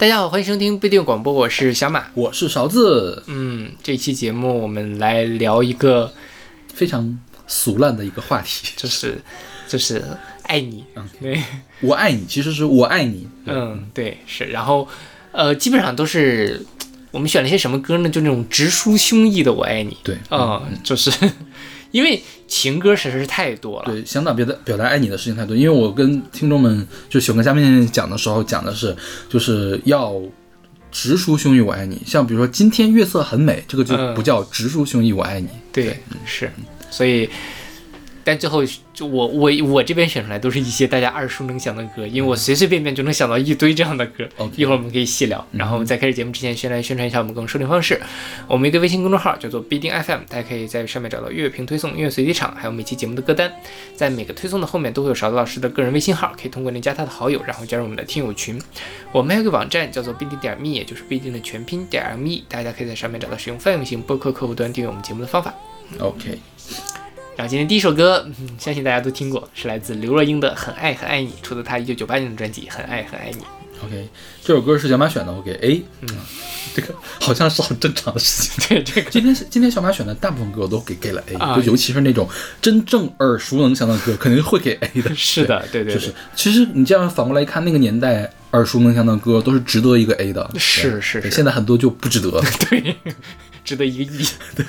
大家好，欢迎收听不一定广播，我是小马。我是勺子，嗯，这期节目我们来聊一个，非常俗烂的一个话题，就是就是爱你，嗯。对，我爱你，其实是我爱你，嗯，对，是，然后呃，基本上都是我们选了一些什么歌呢？就那种直抒胸臆的“我爱你对”，嗯、就是 因为情歌实在是太多了，对，想表表达表达爱你的事情太多，因为我跟听众们就喜欢跟嘉宾讲的时候讲的是，就是要直抒胸臆我爱你，像比如说今天月色很美，这个就嗯。不叫直抒胸臆我爱你，对，是，所以，但最后就我我我这边选出来都是一些大家耳熟能详的歌，因为我随随便便就能想到一堆这样的歌。一会儿我们可以细聊。然后在开始节目之前，先来宣传一下我们各种收听方式。我们一个微信公众号叫做必定 FM，大家可以在上面找到乐评推送、音乐随机场，还有每期节目的歌单。在每个推送的后面都会有勺子老师的个人微信号，可以通过那加他的好友，然后加入我们的听友群。我们还有个网站叫做必定点 me，也就是必定的全拼点 me，大家可以在上面找到使用泛用型播客客户端订阅我们节目的方法。OK，然后今天第一首歌，嗯，相信大家都听过，是来自刘若英的《很爱很爱你》，出自她一九九八年的专辑《很爱很爱你》。OK，这首歌是小马选的，我给 A，嗯，这个好像是很正常的事情。对这个，今天今天小马选的大部分歌我都给给了 A，、啊就尤其是那种真正耳熟能详的歌，肯定会给 A 的。是的，对对对，就是其实你这样反过来看，那个年代耳熟能详的歌都是值得一个 A 的。是是是现在很多就不值得。对，值得一个亿。对，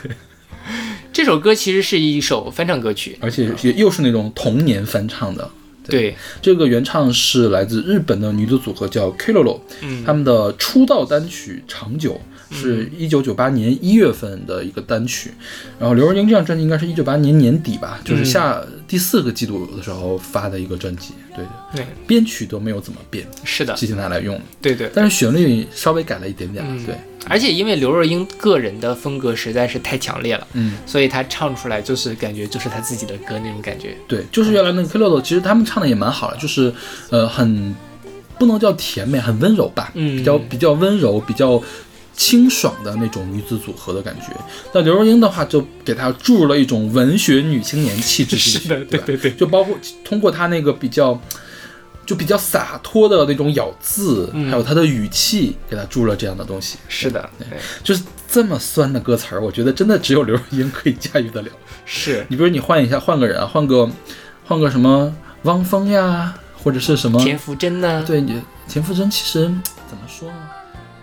这首歌其实是一首翻唱歌曲，而且也又是那种童年翻唱的。对，这个原唱是来自日本的女子组合叫 Kilolo，嗯。他们的出道单曲《长久》是一九九八年一月份的一个单曲，然后刘若英这张专辑应该是一九八年年底吧，就是下第四个季度的时候发的一个专辑，对对，对，编曲都没有怎么变，是的，继续拿来用，对对。但是旋律稍微改了一点点，嗯对，而且因为刘若英个人的风格实在是太强烈了，嗯。所以她唱出来就是感觉就是她自己的歌那种感觉。对，就是原来那个 Kilolo，其实他们唱的也蛮好的，就是呃很不能叫甜美，很温柔吧，嗯比较比较温柔，比较清爽的那种女子组合的感觉。那刘若英的话，就给她注入了一种文学女青年气质进去，是的，对对对，就包括通过她那个比较。就比较洒脱的那种咬字，嗯还有她的语气，给她注入了这样的东西。是的，对，就是这么酸的歌词儿，我觉得真的只有刘若英可以驾驭得了。是，你比如你换一下，换个人啊，换个换个什么汪峰呀，或者是什么田馥甄呢？对你田馥甄，其实怎么说呢？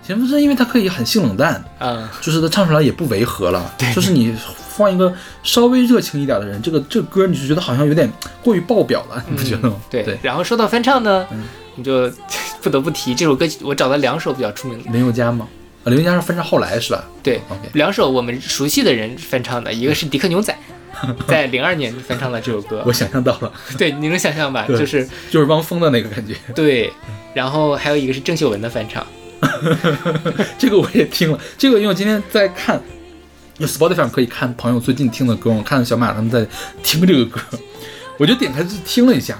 田馥甄因为她可以很性冷淡，嗯，就是她唱出来也不违和了。对就是你放一个稍微热情一点的人，这个这个歌你就觉得好像有点过于爆表了，你不觉得吗？嗯对，对，然后说到翻唱呢，嗯我们就 不得不提这首歌，我找了两首比较出名的，林宥嘉吗？啊，林宥嘉是翻唱后来是吧对，？OK，两首我们熟悉的人翻唱的，一个是迪克牛仔，在零二年翻唱了这首歌我，想象到了，对，你能想象吧？就是就是汪峰的那个感觉。对，然后还有一个是郑秀文的翻唱，这个我也听了，这个因为我今天在看，有 Spotify 可以看朋友最近听的歌，我看小马他们在听这个歌，我就点开去听了一下，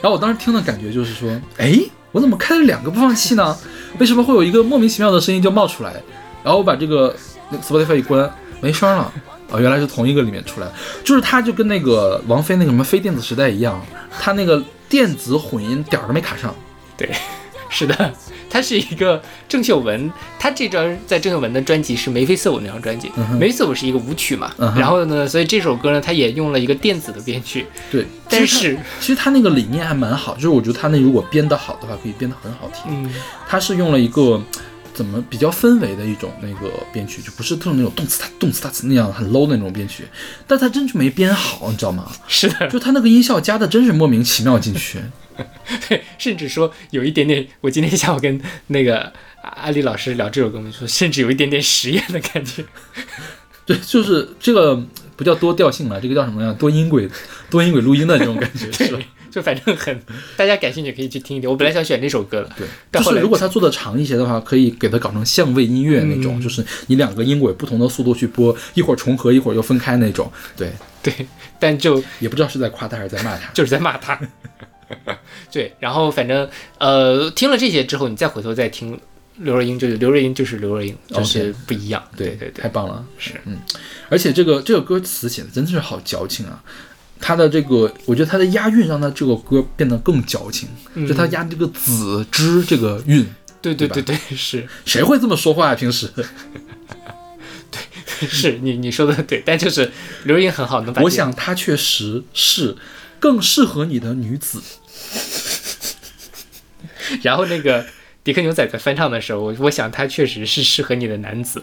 然后我当时听的感觉就是说，哎，我怎么开了两个播放器呢？为什么会有一个莫名其妙的声音就冒出来？然后我把这个 Spotify 一关，没声了。啊，原来是同一个里面出来，就是它就跟那个王菲那个什么非电子时代一样，它那个电子混音点儿都没卡上。对，是的，他是一个郑秀文，他这张在郑秀文的专辑是眉飞色舞那张专辑，嗯眉飞色舞是一个舞曲嘛，嗯然后呢，所以这首歌呢，他也用了一个电子的编曲，对，但是，其实他那个理念还蛮好，就是我觉得他那如果编得好的话，可以编得很好听。嗯，他是用了一个怎么比较氛围的一种那个编曲，就不是特种那种动次打动次打次那样很 low 的那种编曲，但他真就没编好，你知道吗？是的，就他那个音效加的真是莫名其妙进去。对，甚至说有一点点，我今天下午跟那个阿里老师聊这首歌，我们说甚至有一点点实验的感觉，对，就是这个不叫多调性了，这个叫什么呀？多音轨，多音轨录音的这种感觉 是吧？就反正很，大家感兴趣可以去听一听。我本来想选这首歌的，对，但后来就是如果他做的长一些的话，可以给它搞成相位音乐那种，嗯就是你两个音轨不同的速度去播，一会儿重合，一会儿又分开那种。对，对，但就也不知道是在夸他还是在骂他。就是在骂他。对，然后反正呃，听了这些之后，你再回头再听刘若英，就是刘若英就是刘若英，就是不一样。对对对，太棒了。是，嗯，而且这个这个歌词写的真的是好矫情啊。他的这个，我觉得他的押韵让他这个歌变得更矫情，嗯就他押这个子之这个韵，对对吧对对，是谁会这么说话啊？平时，对是，你你说的对，但就是刘若英很好，能把我想她确实是更适合你的女子。然后那个迪克牛仔在翻唱的时候，我我想他确实是适合你的男子，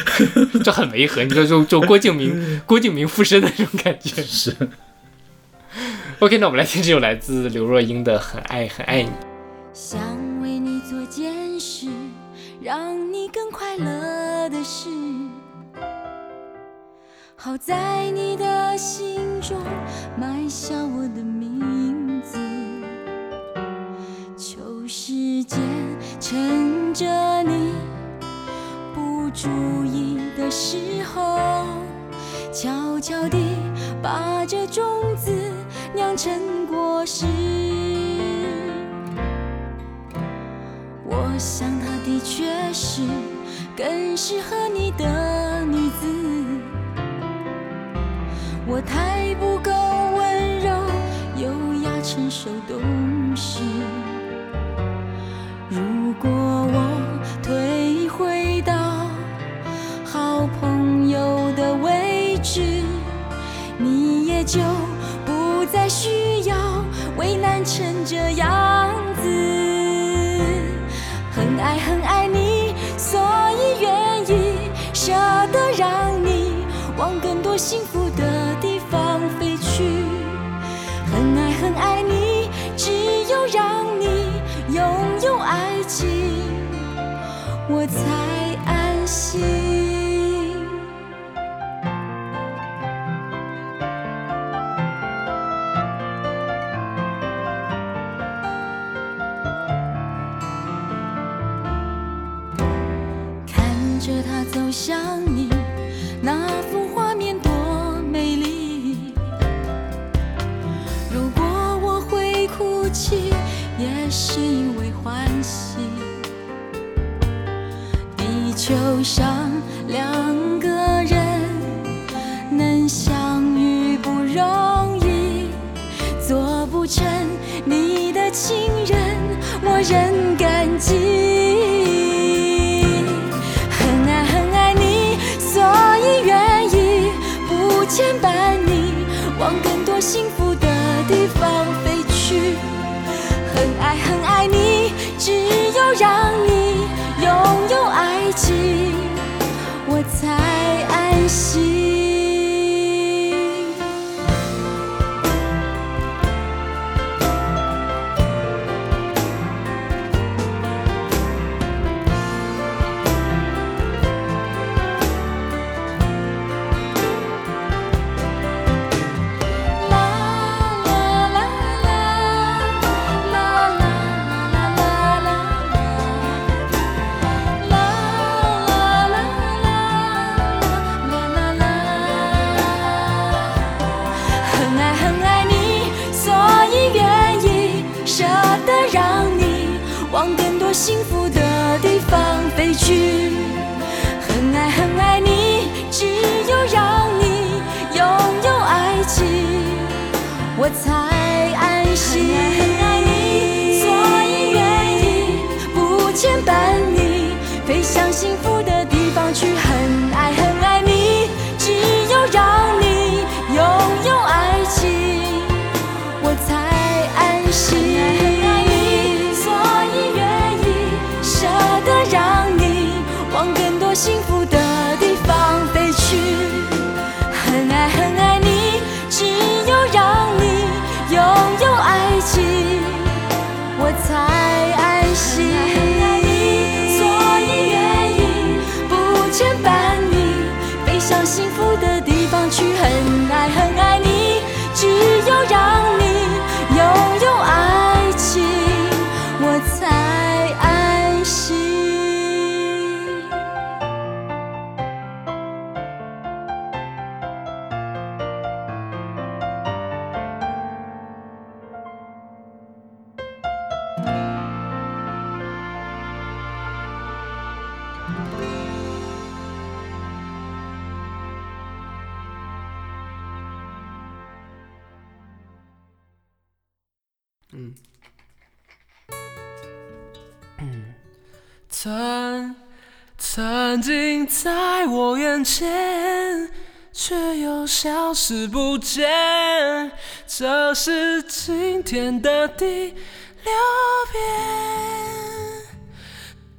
就很违和，你说就就郭敬明 郭敬明附身的那种感觉。是，OK，那我们来听这首来自刘若英的《很爱很爱你》。想为你做件事，让你更快乐的事，好在你的心中埋下我的名字。有时间趁着你不注意的时候，悄悄地把这种子酿成果实。我想她的确是更适合你的女子。我太不够温柔、优雅、成熟、懂事。幸福的地方飞去。很爱很爱你，只有让你拥有爱情，我才安心。很爱很爱你，所以愿意不牵绊你，飞向幸福的地方去。爱很爱曾曾经在我眼前，却又消失不见。这是今天的第六遍，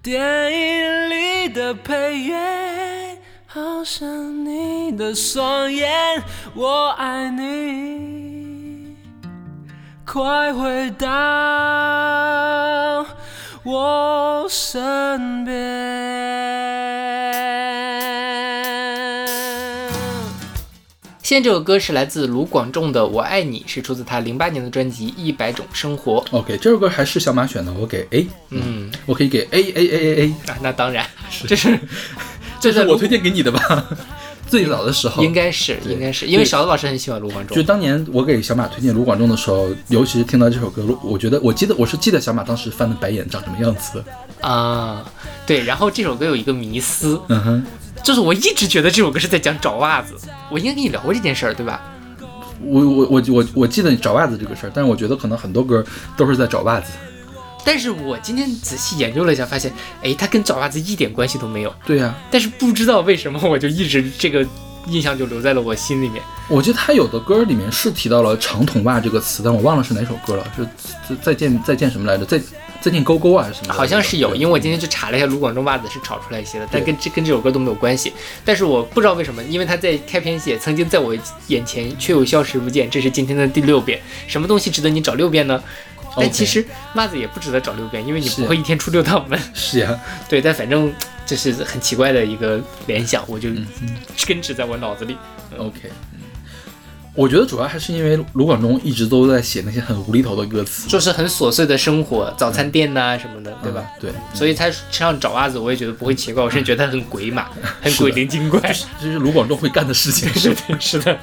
电影里的配乐，好像你的双眼。我爱你，快回到我身边。现在这首歌是来自卢广仲的《我爱你》，是出自他零八年的专辑《一百种生活》。OK，这首歌还是小马选的，我给 A，嗯，我可以给 A A A A A，啊，那当然，这是这是我推荐给你的吧？最早的时候，应该是应该是，因为勺子老师很喜欢卢广仲就。当年我给小马推荐卢广仲的时候，尤其是听到这首歌，我觉得我记得我是记得小马当时翻的白眼长什么样子的。啊，对，然后这首歌有一个迷思，嗯哼，就是我一直觉得这首歌是在讲找袜子，我应该跟你聊过这件事儿，对吧？我我我我我记得你找袜子这个事儿，但是我觉得可能很多歌都是在找袜子。但是我今天仔细研究了一下，发现，哎，它跟找袜子一点关系都没有。对呀、但是不知道为什么，我就一直这个印象就留在了我心里面。我记得他有的歌里面是提到了长筒袜这个词，但我忘了是哪首歌了，是是再见再见什么来着？再再见勾勾啊还是什么？好像是有，因为我今天去查了一下，卢广仲袜子是炒出来一些的，但跟这跟这首歌都没有关系。但是我不知道为什么，因为他在开篇写曾经在我眼前却又消失不见，这是今天的第六遍。什么东西值得你找六遍呢？但其实袜子也不值得找六遍，因为你不会一天出六趟门。是呀，对，但反正这是很奇怪的一个联想，我就嗯 根植在我脑子里。OK，嗯，我觉得主要还是因为卢广仲一直都在写那些很无厘头的歌词，就是很琐碎的生活，早餐店呐、什么的，对吧？嗯？对，所以他身上找袜子，我也觉得不会奇怪，我甚至觉得他很鬼马，很鬼灵精怪。这是卢广仲会干的事情。是的，是的，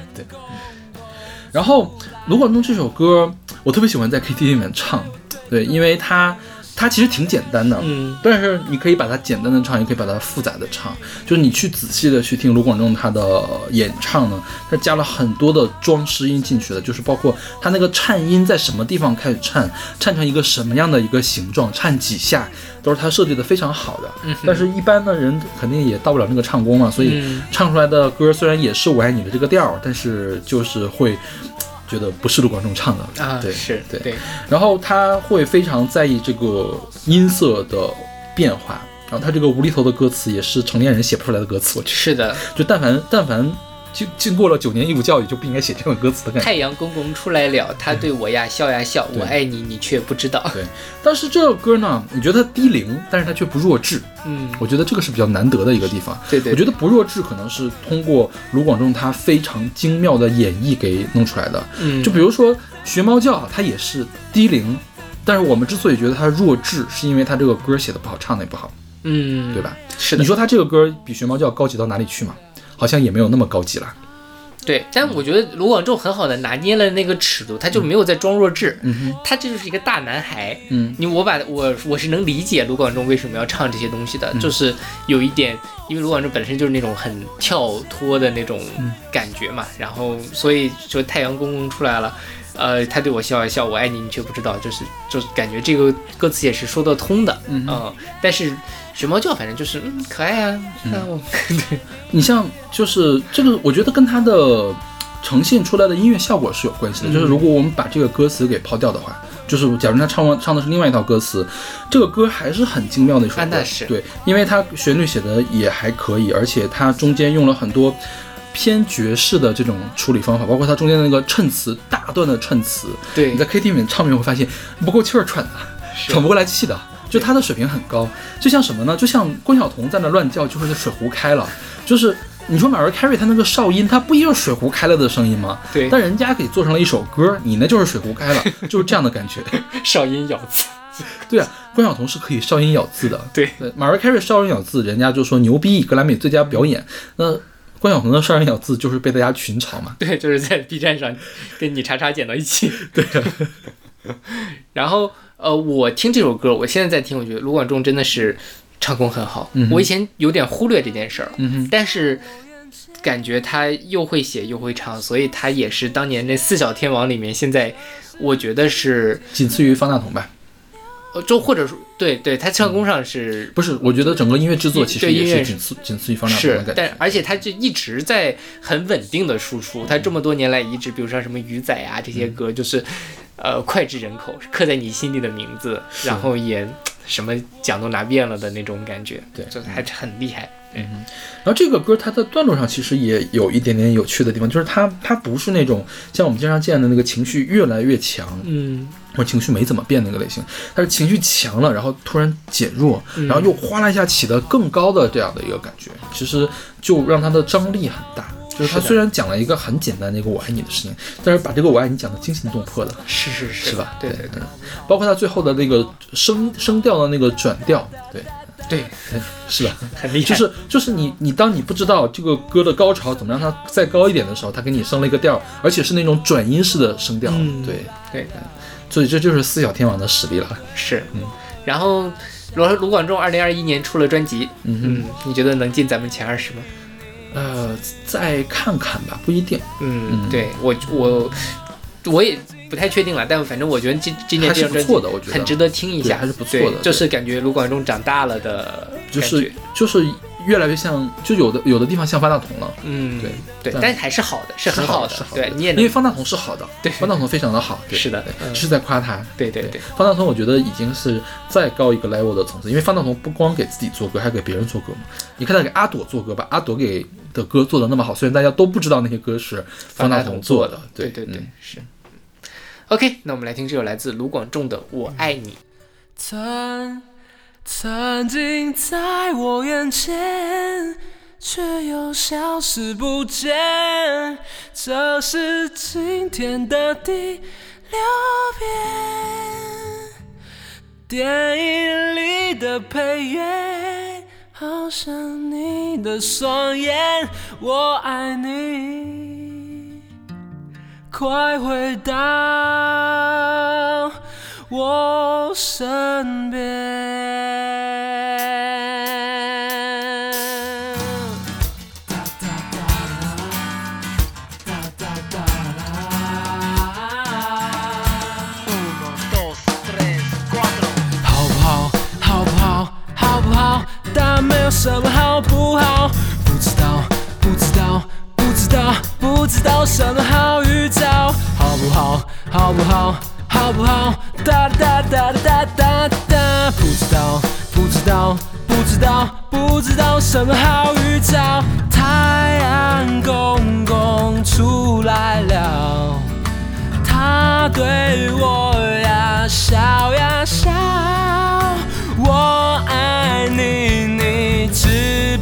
然后卢广仲这首歌，我特别喜欢在 KTV 里面唱，对，因为他它其实挺简单的，嗯，但是你可以把它简单的唱，也可以把它复杂的唱。就是你去仔细的去听卢广仲他的演唱呢，他加了很多的装饰音进去的，就是包括他那个颤音在什么地方开始颤，颤成一个什么样的一个形状，颤几下，都是他设计的非常好的。嗯但是一般的人肯定也到不了那个唱功嘛，所以嗯唱出来的歌虽然也是我爱你的这个调儿，但是就是会。觉得不是卢广仲唱的。啊，对是对。对，然后他会非常在意这个音色的变化，然后他这个无厘头的歌词也是成年人写不出来的歌词，我觉得。是的。就但凡但凡经经过了九年义务教育，就不应该写这种歌词的感觉。太阳公公出来了，他对我呀笑呀笑，我爱你，你却不知道。对，但是这首歌呢，你觉得它低龄，但是它却不弱智，嗯，我觉得这个是比较难得的一个地方。对对，我觉得不弱智可能是通过卢广仲他非常精妙的演绎给弄出来的。嗯，就比如说学猫叫，它也是低龄，但是我们之所以觉得它弱智，是因为它这个歌写的不好，唱的也不好，嗯，对？吧？是的，你说它这个歌比学猫叫高级到哪里去嘛？好像也没有那么高级了。对，但我觉得卢广仲很好的拿捏了那个尺度，他就没有在装弱智，嗯，他这就是一个大男孩。嗯你我把我我是能理解卢广仲为什么要唱这些东西的，嗯就是有一点，因为卢广仲本身就是那种很跳脱的那种嗯感觉嘛，然后所以说太阳公公出来了。呃，他对我笑一笑，我爱你，你却不知道，就是就是感觉这个歌词也是说得通的，嗯，但是学猫叫反正就是嗯可爱啊，嗯我对，你像就是这个，我觉得跟它的呈现出来的音乐效果是有关系的。嗯就是如果我们把这个歌词给抛掉的话，就是假如他唱完唱的是另外一套歌词，这个歌还是很精妙的一首歌。啊那是对，因为它旋律写的也还可以，而且它中间用了很多。偏爵士的这种处理方法，包括它中间的那个衬词，大段的衬词，对你在 KTV 里面唱，你会发现不够气儿喘的，喘不过来气的。就他的水平很高，就像什么呢？就像关晓彤在那乱叫，就是水壶开了。就是你说 Mariah Carey 她那个哨音，他不也是水壶开了的声音吗？对但人家给做成了一首歌，你那就是水壶开了，就是这样的感觉。哨音咬字，对啊，关晓彤是可以哨音咬字的。对对，Mariah Carey 哨音咬字，人家就说牛逼，格莱美最佳表演。那关晓彤的哨音咬字就是被大家群嘲嘛。对，就是在 B 站上跟你叉叉剪到一起。对啊，然后呃，我听这首歌，我现在在听，我觉得卢广仲真的是唱功很好。嗯我以前有点忽略这件事儿，嗯，但是感觉他又会写又会唱，所以他也是当年那四小天王里面，现在我觉得是仅次于方大同吧。呃，就或者说对对，他唱功上是不是，我觉得整个音乐制作其实也是仅次仅次于方大同的是，感觉。但而且他就一直在很稳定的输出，他这么多年来一直，比如说什么鱼仔啊这些歌，就是呃脍炙人口，刻在你心里的名字，然后也什么奖都拿遍了的那种感觉，对。就还是很厉害。嗯，然后这个歌它的段落上其实也有一点点有趣的地方，就是它它不是那种像我们经常见的那个情绪越来越强，嗯，或者情绪没怎么变那个类型，它是情绪强了，然后突然减弱，嗯。然后又哗啦一下起得更高的这样的一个感觉，其实就让它的张力很大。就是他虽然讲了一个很简单的一个我爱你的事情，但是把这个我爱你讲的惊心动魄的，是是是是吧？对对对包括他最后的那个声声调的那个转调，对，对，是吧？很厉害。就是就是你你当你不知道这个歌的高潮怎么让它再高一点的时候，它给你升了一个调，而且是那种转音式的声调，嗯对，对所以这就是四小天王的实力了。是，嗯然后罗卢广仲二零二一年出了专辑，嗯嗯，你觉得能进咱们前二十吗？呃，再看看吧，不一定，嗯，嗯。对我我我也不太确定了，但反正我觉得今今年这张专辑不错的我觉得。很值得听一下，还是不错的就是感觉卢广仲长大了的就是就是越来越像，就有的有的地方像方大同了。嗯，对对，但但还是好的，是很好的，是好的，对你也能因为方大同是好的，对方大同非常的好，对是的对嗯是在夸他。对对对，方大同我觉得已经是再高一个 level 的层次，因为方大同不光给自己做歌，还给别人做歌嘛。你看他给阿朵做歌，吧阿朵给的歌做的那么好，虽然大家都不知道那些歌是方大同做的，对对对嗯，是。OK，那我们来听这首来自卢广仲的《我爱你》。曾曾经在我眼前，却又消失不见。这是今天的第六遍。电影里的配乐，好像你的双眼。我爱你，快回到我身边。知道什么好预兆。好不好？好不好？好不好？哒哒哒哒哒哒哒。不知道，不知道，不知道，不知道什么好预兆。太阳公公出来了。他对我呀笑呀笑，我爱你，你知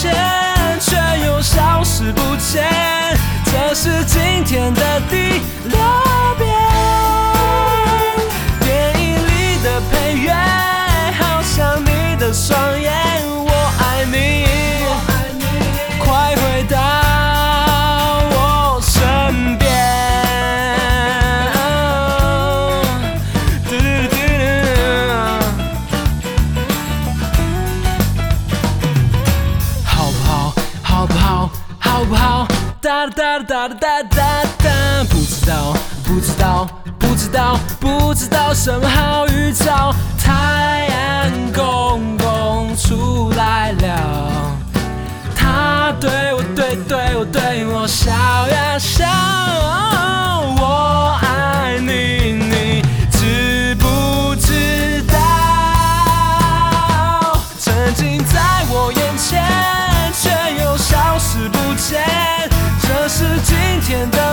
前，却又消失不见，这是今天的第六遍。电影里的配乐，好像你的双眼，哒哒哒哒，不知道，不知道，不知道，不知道什么好预兆。太阳公公出来了。他对我对对我对我笑呀笑，今天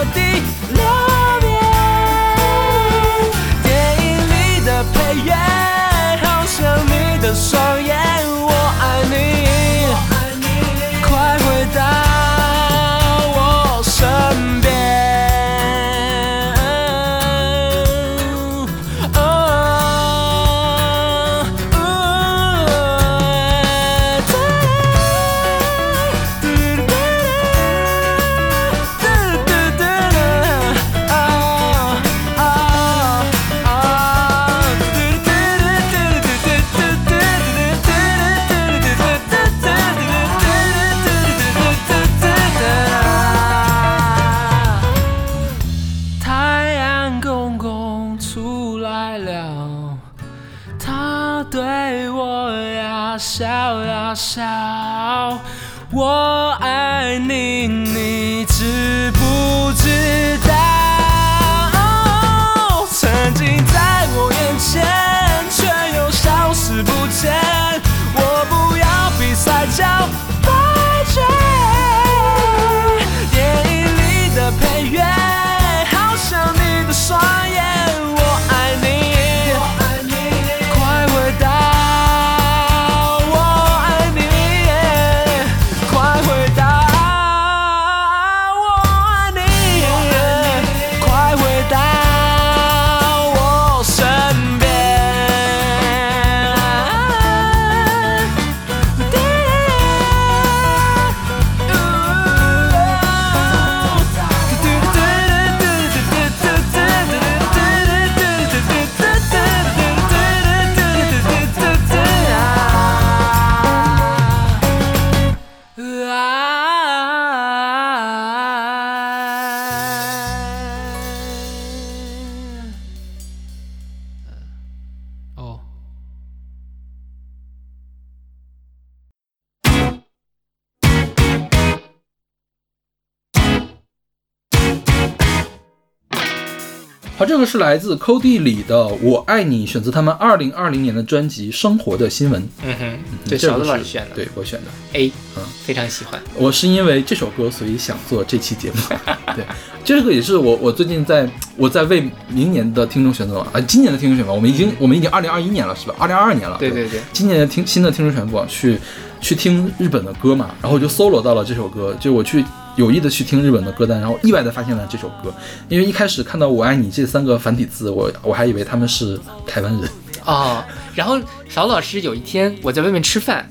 好，这个是来自 Cody 里的《我爱你》，选择他们二零二零年的专辑《生活的新闻》。嗯哼，这个是子老师选的，对我选的。A，嗯非常喜欢。我是因为这首歌，所以想做这期节目。对，这个也是我我最近在我在为明年的听众选择啊，今年的听众选择，我们已经我们已经二零二一年了，是吧？二零二二年了。对对对，今年的听新的听众选择去去听日本的歌嘛，然后我就搜罗到了这首歌，就我去有意的去听日本的歌单，然后意外的发现了这首歌，因为一开始看到“我爱你”这三个繁体字，我我还以为他们是台湾人。哦，然后勺子老师有一天我在外面吃饭，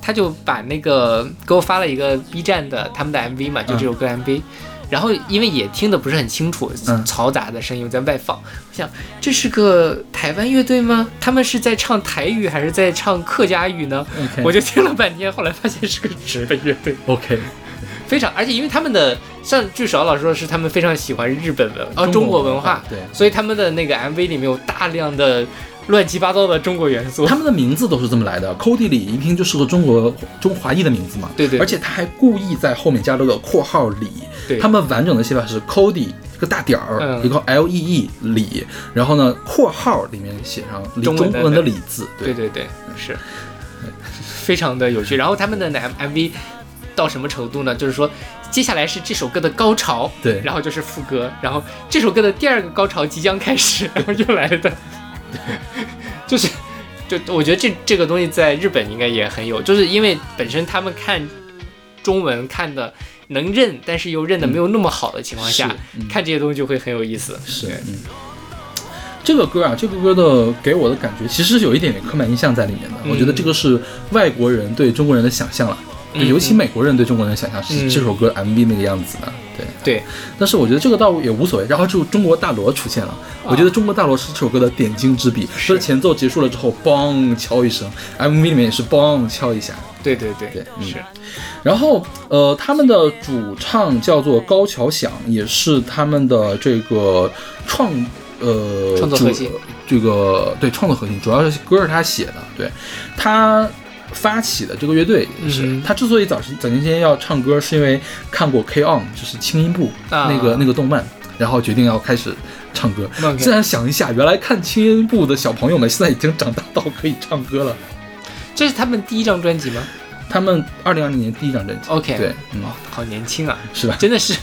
他就把那个给我发了一个 B 站的他们的 MV 嘛，就这首歌 MV。然后因为也听得不是很清楚，嗯嘈杂的声音我在外放，我想这是个台湾乐队吗？他们是在唱台语还是在唱客家语呢我就听了半天，后来发现是个直的乐队，OK，非常，而且因为他们的像据勺老师说是他们非常喜欢日本文哦中国文化，对。所以他们的那个 MV 里面有大量的乱七八糟的中国元素。他们的名字都是这么来的，Cody 李一听就是个中国中华裔的名字嘛。对对而且他还故意在后面加了个括号李。对他们完整的写法是 Cody 一个大点儿，嗯一个 L E E 里，然后呢括号里面写上中文的中文的李字。对对对，是非常的有趣。然后他们的 M MV 到什么程度呢？就是说，接下来是这首歌的高潮，对然后就是副歌，然后这首歌的第二个高潮即将开始，然后又来的，就是。就我觉得这这个东西在日本应该也很有，就是因为本身他们看中文看的能认，但是又认的没有那么好的情况下，看这些东西就会很有意思。是对，嗯。这个歌啊，这个歌的给我的感觉其实是有一点点刻板印象在里面的。嗯我觉得这个是外国人对中国人的想象了，就嗯尤其美国人对中国人的想象是嗯这首歌 MV 那个样子的。对，对，但是我觉得这个倒也无所谓。然后就中国大罗出现了，我觉得中国大罗是这首歌的点睛之笔。是就是前奏结束了之后，梆敲一声，MV 里面也是梆敲一下。对对对对嗯是，然后呃，他们的主唱叫做高桥响，也是他们的这个创呃创作核心这个对创作核心，主要是歌是他写的，对他。发起的这个乐队也是，嗯他之所以早时早年间要唱歌，是因为看过《K On》，就是轻音部、啊那个那个动漫，然后决定要开始唱歌。现在想一下，原来看轻音部的小朋友们现在已经长大到可以唱歌了。这是他们第一张专辑吗他们二零二零年第一张专辑？OK，对，嗯，哦，好年轻啊，是吧？真的是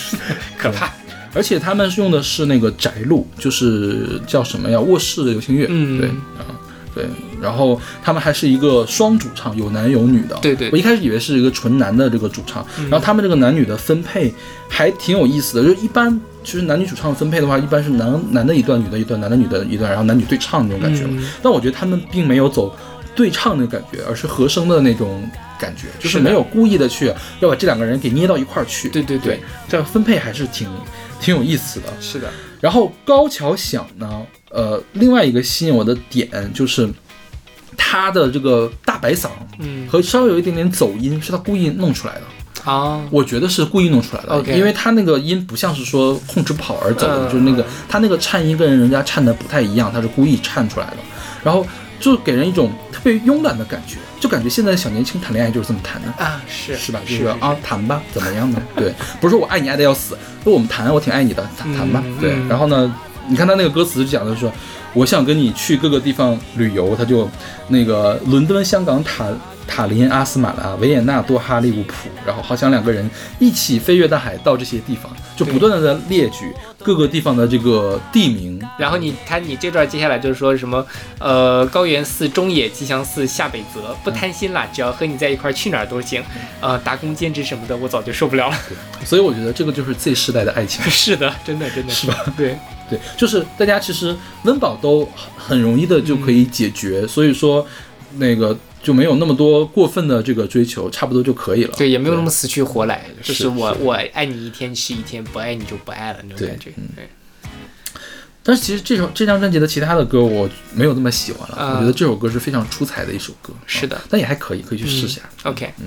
可怕。而且他们是用的是那个宅录，就是叫什么呀？卧室流行乐，嗯对啊，对。然后他们还是一个双主唱，有男有女的。对对我一开始以为是一个纯男的这个主唱，然后他们这个男女的分配还挺有意思的，就是一般其实男女主唱的分配的话，一般是男男的一段，女的一段，男的女的一段，然后男女对唱那种感觉。嗯但我觉得他们并没有走对唱的感觉，而是和声的那种感觉，就是没有故意的去要把这两个人给捏到一块儿去。对对对对，这样分配还是挺挺有意思的。是的，然后高桥响呢，呃，另外一个吸引我的点就是他的这个大白嗓嗯，和稍微有一点点走音，是他故意弄出来的。啊，我觉得是故意弄出来的因为他那个音不像是说控制不好而走的，嗯就是那个他那个颤音跟人家颤的不太一样，他是故意颤出来的。然后就给人一种特别慵懒的感觉，就感觉现在的小年轻谈恋爱就是这么谈的。啊，是是吧？就是啊，谈吧，怎么样呢？对，不是说我爱你爱的要死，说我们谈，我挺爱你的，谈谈吧。对，然后呢，你看他那个歌词就讲的是，我想跟你去各个地方旅游，他就那个伦敦、香港、塔塔林、阿斯马拉、维也纳、多哈、利物浦，然后好想两个人一起飞越大海到这些地方，就不断的在列举各个地方的这个地名。然后你看你这段接下来就是说什么，呃，高原寺、中野、吉祥寺、下北泽，不贪心啦，只要和你在一块儿，去哪儿都行。呃，打工兼职什么的，我早就受不了了。所以我觉得这个就是 Z 时代的爱情。是的，真的真的是吧？对，对，就是大家其实温饱都很容易的就可以解决，所以说那个就没有那么多过分的这个追求，差不多就可以了。对，也没有那么死去活来，就是是我是我爱你一天是一天，不爱你就不爱了那种感觉。嗯对，但是其实这首这张专辑的其他的歌我没有那么喜欢了，啊我觉得这首歌是非常出彩的一首歌。是的啊但也还可以，可以去试下。OK，嗯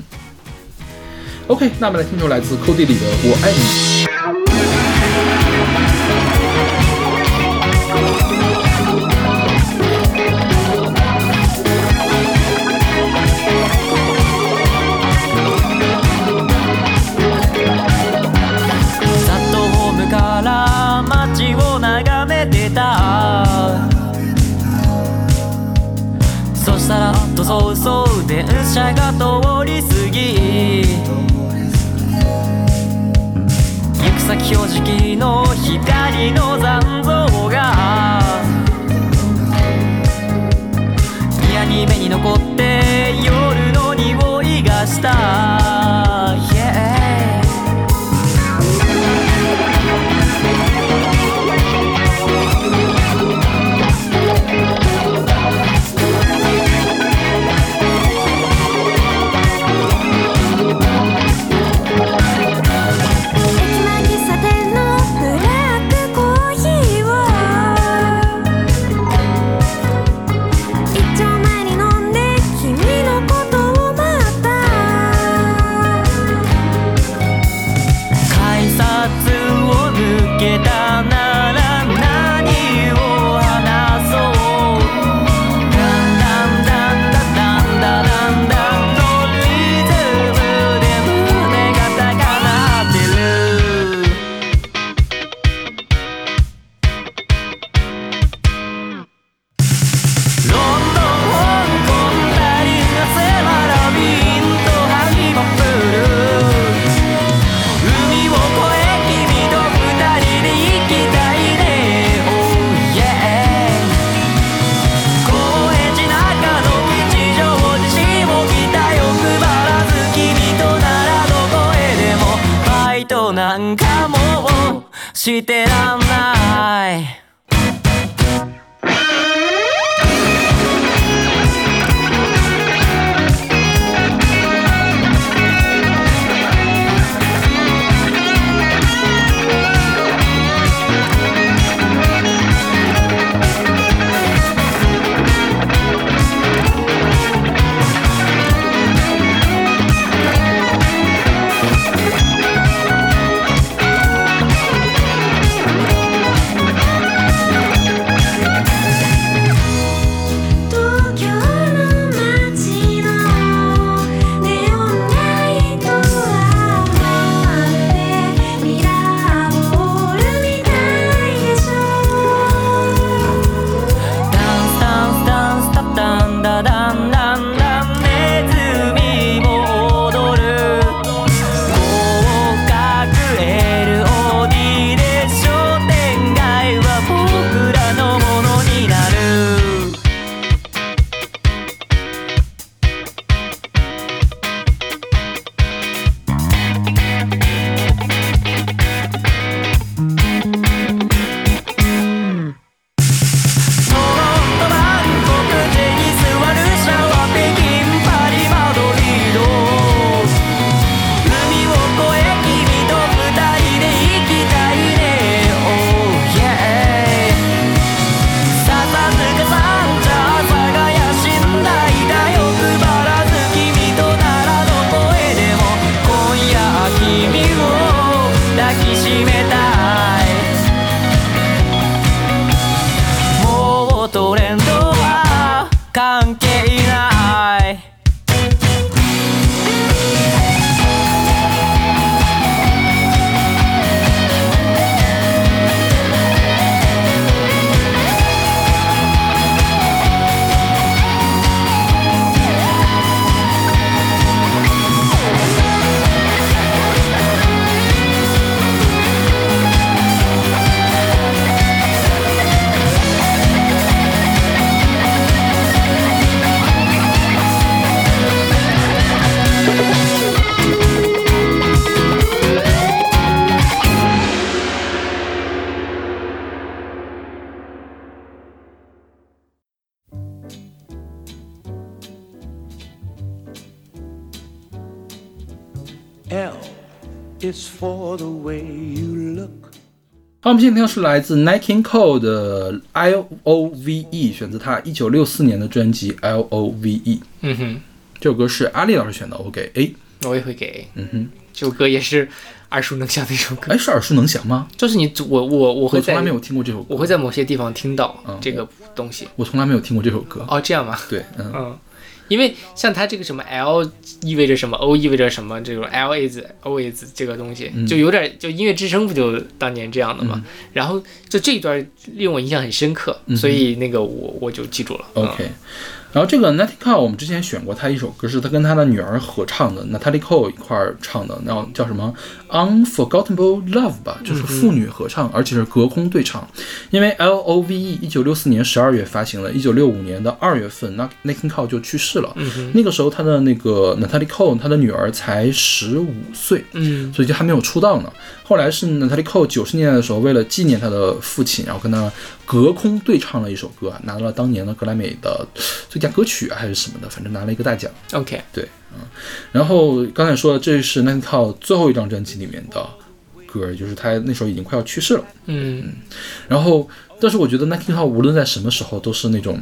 OK，那我们来听首来自 Cody 里的《我爱你》。そうそう電車が通り過ぎ。行く先表示器の光の残像が。嫌に目に残って夜の匂いがした、Si te dan 抱きしめた们今天是来自 King Cole 的 L O V E，选自他一九六四年的专辑 L O V E。嗯哼，这首歌是阿丽老师选的，我给 A。我也会给。嗯哼，这首歌也是耳熟能详的一首歌，哎，是耳熟能详吗？就是你我我我会从来没有听过这首歌，我会在某些地方听到嗯这个东西。我从来没有听过这首歌。哦，这样吗？对，嗯，嗯，因为像它这个什么 L 意味着什么，O 意味着什么，这种 L is O is 这个东西，嗯。就有点就音乐之声不就当年这样的嘛。然后就这一段令我印象很深刻，所以那个我我就记住了。嗯。OK，然后这个 Natalie Cole 我们之前选过他一首歌，是他跟他的女儿合唱的，Natalie Cole 一块儿唱的，然后叫什么 Unforgettable Love 吧，就是父女合唱，而且是隔空对唱。因为 L O V E 一九六四年十二月发行了，一九六五年的二月份，那 Natalie Cole 就去世了。那个时候他的那个 Natalie Cole 他的女儿才十五岁，嗯所以就还没有出道呢。后来是 Natalie Cole 九十年代的时候，为了纪念他的父亲，然后跟他隔空对唱了一首歌，拿到了当年的格莱美的最佳歌曲还是什么的，反正拿了一个大奖。，OK，对，嗯然后刚才说的，这是 Natalie Cole 最后一张专辑里面的歌，就是他那时候已经快要去世了。嗯然后，但是我觉得 Natalie Cole 无论在什么时候都是那种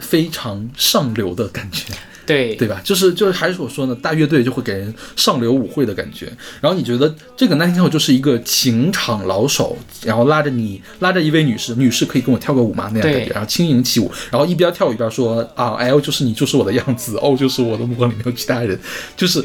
非常上流的感觉。对对吧？就是就是还是我说呢，大乐队就会给人上流舞会的感觉。然后你觉得这个 i n e t 就是一个情场老手，然后拉着你拉着一位女士，女士可以跟我跳个舞吗？那样感觉，然后轻盈起舞，然后一边跳一边说啊，L 就是你，就是我的样子，O 就是我的目光里没有其他人，就是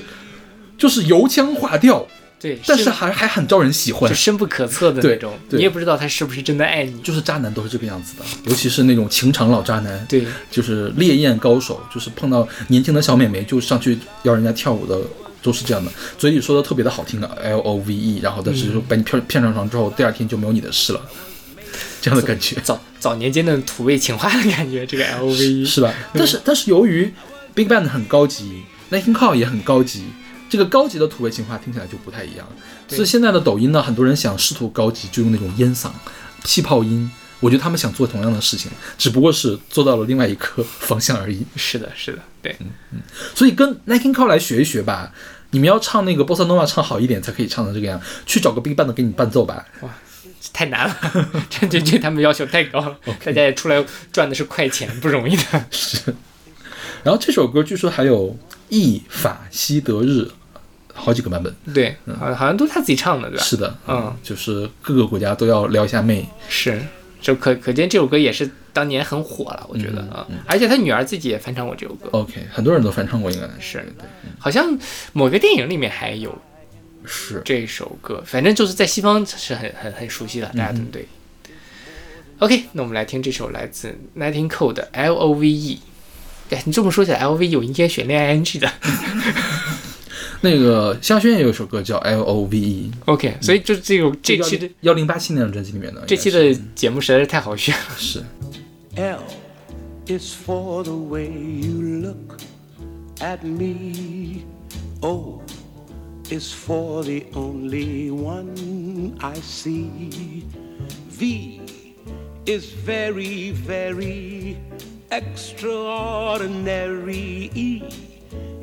就是油腔滑调，对，但是还还很招人喜欢就。深不可测的那种，对你也不知道他是不是真的爱你。就是渣男都是这个样子的，尤其是那种情场老渣男，对，就是烈焰高手，就是碰到年轻的小美眉就上去要人家跳舞的，都是这样的，嘴里说的特别的好听的 L O V E，然后但是把你骗骗上床之后，第二天就没有你的事了，这样的感觉早早年间的土味情话的感觉，这个 L O V E 是吧？但是但是由于 Big Bang 很高级 n i k e Cole 也很高级，这个高级的土味情话听起来就不太一样。所以现在的抖音呢，很多人想试图高级，就用那种烟嗓、气泡音。我觉得他们想做同样的事情，只不过是做到了另外一个方向而已。是的，是的，对，嗯嗯所以跟 n i k e Cole 来学一学吧。你们要唱那个 Bossa Nova 唱好一点，才可以唱成这个样。去找个 Big Band 给你伴奏吧。哇太难了，这这这他们要求太高了，大家也出来赚的是快钱，不容易的。是然后这首歌据说还有意法西德日好几个版本。对，好像好像都是他自己唱的，对吧？是的，嗯，就是各个国家都要撩一下妹。是，就可可见这首歌也是当年很火了，我觉得啊，而且他女儿自己也翻唱过这首歌，OK，很多人都翻唱过，应该是对，好像某个电影里面还有是。这首歌，反正就是在西方是很很很熟悉的，大家对不对。OK，那我们来听这首来自 n i g h t i n g Cole 的 L O V E。哎，你这么说起来，L O V E 我应该选恋爱 ING 的。那个萧轩也有一首歌叫 L O V E，OK，所以就这个这期的幺零八七那张专辑里面的，这期的节目实在是太好选了。是 L is for the way you look at me. O is for the only one I see. V is very, very extraordinary. E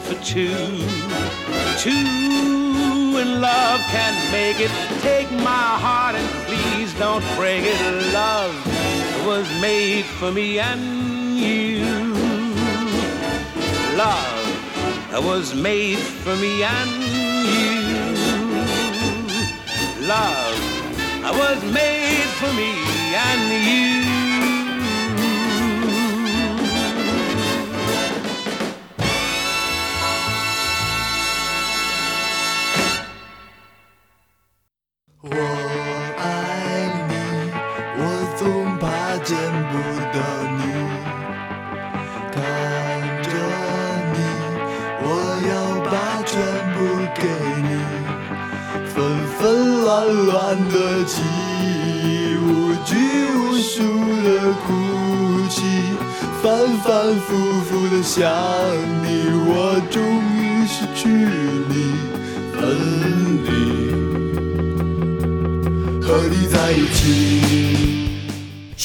for two. Two in love can make it. Take my heart and please don't break it. Love was made for me and you. Love was made for me and you. Love was made for me and you.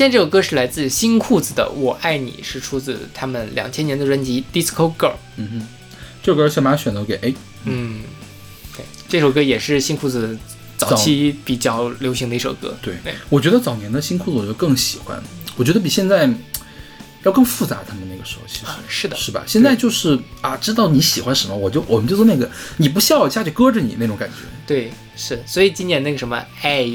现在这首歌是来自新裤子的《我爱你》，是出自他们两千年的专辑《Disco Girl》。嗯哼这首歌小马选择给 A，嗯，对，这首歌也是新裤子早期比较流行的一首歌。对对，我觉得早年的新裤子我就更喜欢，我觉得比现在要更复杂。他们那个时候其实、啊是的是吧？现在就是啊，知道你喜欢什么，我就我们就做那个，你不笑我下去搁着你那种感觉。对，是，所以今年那个什么爱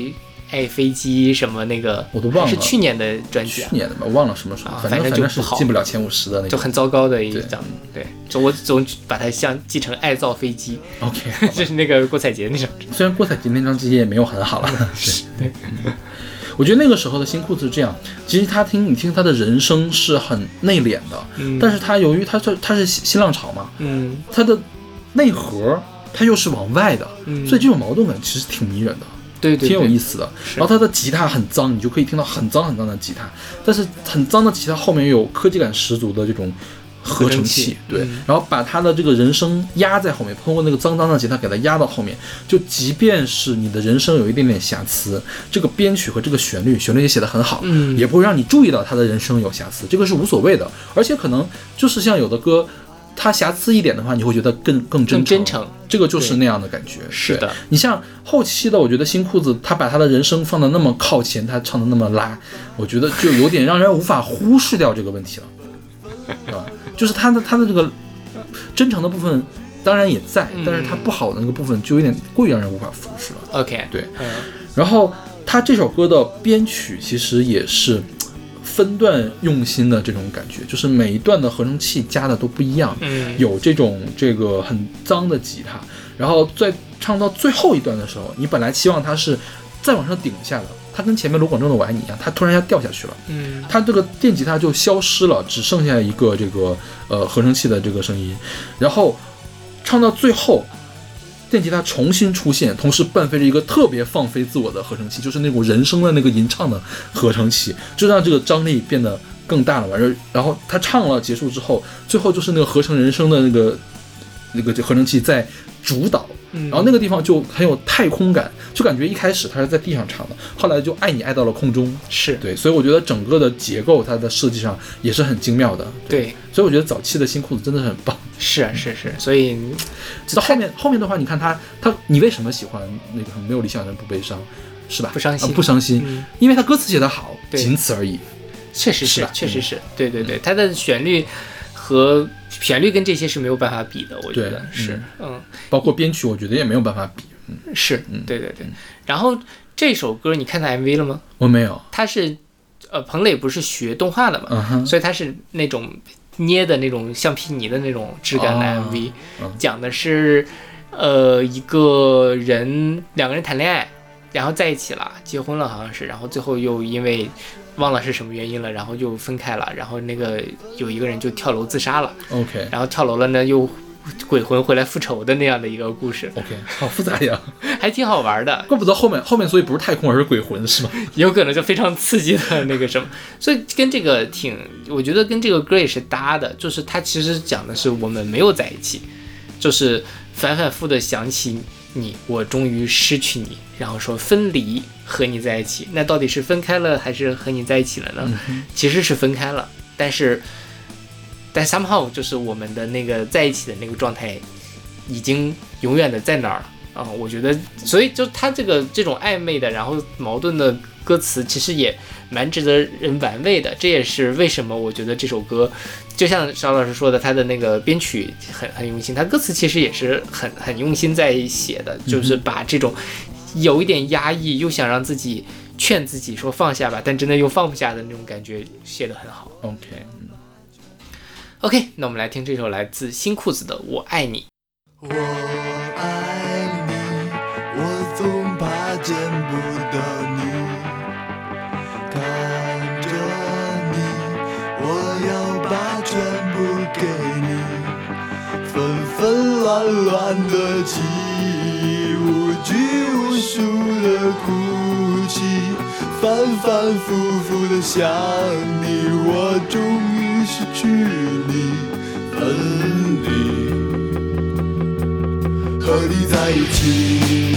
爱飞机什么那个，我都忘了。是去年的专辑去啊，年的吧，我忘了什么时候，啊反正就不好。进不了前五十的那种。就很糟糕的一张。对，就我总把它像记成爱造飞机，OK，就是那个郭采洁那张。虽然郭采洁那张机也没有很好了，对。我觉得那个时候的新裤子是这样，其实他听你听他的人声是很内敛的，嗯。但是他由于他是他是新新浪潮嘛，嗯。他的内核他又是往外的，嗯。所以这种矛盾感其实挺迷人的，对对，挺有意思。的。然后它的吉他很脏，你就可以听到很脏很脏的吉他，但是很脏的吉他后面又有科技感十足的这种合成器，对，嗯然后把他的这个人声压在后面，通过那个脏脏的吉他给它压到后面，就即便是你的人声有一点点瑕疵，这个编曲和这个旋律，旋律也写得很好，嗯也不会让你注意到他的人声有瑕疵，这个是无所谓的，而且可能就是像有的歌。它瑕疵一点的话，你会觉得更更真诚。这个就是那样的感觉。是的。你像后期的，我觉得新裤子他把他的人声放的那么靠前，他唱的那么拉，我觉得就有点让人无法忽视掉这个问题了，对吧？就是他的他的这个真诚的部分当然也在，嗯。但是他不好的那个部分就有点过于让人无法忽视了。OK，对，嗯然后他这首歌的编曲其实也是分段用心的这种感觉，就是每一段的合成器加的都不一样，嗯有这种这个很脏的吉他，然后在唱到最后一段的时候，你本来期望它是再往上顶一下的，它跟前面卢广仲的《我爱你》一样，它突然一下掉下去了。嗯它这个电吉他就消失了，只剩下一个这个呃合成器的这个声音，然后唱到最后，电吉他重新出现，同时伴随着一个特别放飞自我的合成器，就是那种人声的那个吟唱的合成器，就让这个张力变得更大了嘛。然后然后他唱了结束之后，最后就是那个合成人声的那个那个合成器在主导。嗯。然后那个地方就很有太空感，就感觉一开始他是在地上唱的，后来就爱你爱到了空中，是。对，所以我觉得整个的结构它的设计上也是很精妙的。对，所以我觉得早期的新裤子真的是很棒。是啊是是，所以到后面后面的话，你看他他你为什么喜欢那个没有理想的人不悲伤，是吧？不伤心。啊不伤心，嗯。因为他歌词写得好，仅此而已。确实是是，确实是，对对对，他的旋律和旋律跟这些是没有办法比的，我觉得是，嗯，包括编曲，我觉得也没有办法比。嗯。是，对对对。然后这首歌你看到 MV 了吗？我没有，他是，呃，彭磊不是学动画的嘛，嗯，所以他是那种捏的那种橡皮泥的那种质感的哦 MV，、嗯。讲的是，呃，一个人两个人谈恋爱，然后在一起了，结婚了好像是，然后最后又因为忘了是什么原因了，然后就分开了，然后那个有一个人就跳楼自杀了，OK。然后跳楼了呢又鬼魂回来复仇的那样的一个故事，OK，好复杂呀，还挺好玩的，怪不得后面后面所以不是太空而是鬼魂是吧？有可能就非常刺激的那个什么，所以跟这个挺，我觉得跟这个歌也是搭的，就是它其实讲的是我们没有在一起，就是反反复的想起你，我终于失去你，然后说分离和你在一起，那到底是分开了还是和你在一起了呢？其实是分开了，但是但 somehow 就是我们的那个在一起的那个状态已经永远的在那儿了。啊、我觉得，所以就他这个这种暧昧的，然后矛盾的歌词，其实也蛮值得人玩味的。这也是为什么我觉得这首歌，就像邵老师说的，他的那个编曲很很用心，他歌词其实也是很很用心在写的，就是把这种有一点压抑，又想让自己劝自己说放下吧，但真的又放不下的那种感觉写得很好。OK，OK，那我们来听这首来自新裤子的《我爱你》。我爱你，我总怕见不到你。看着你，我要把全部给你。纷纷乱乱的记忆，无拘无束的哭泣，反反复复的想你，我终于失去你，分离。和你在一起。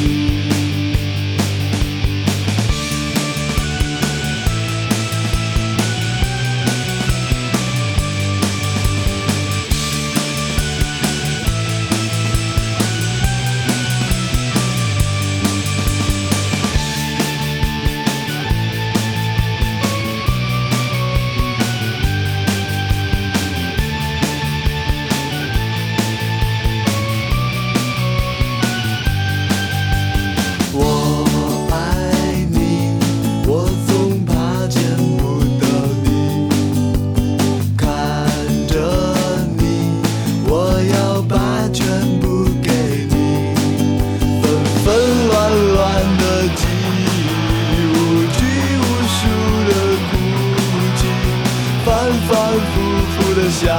想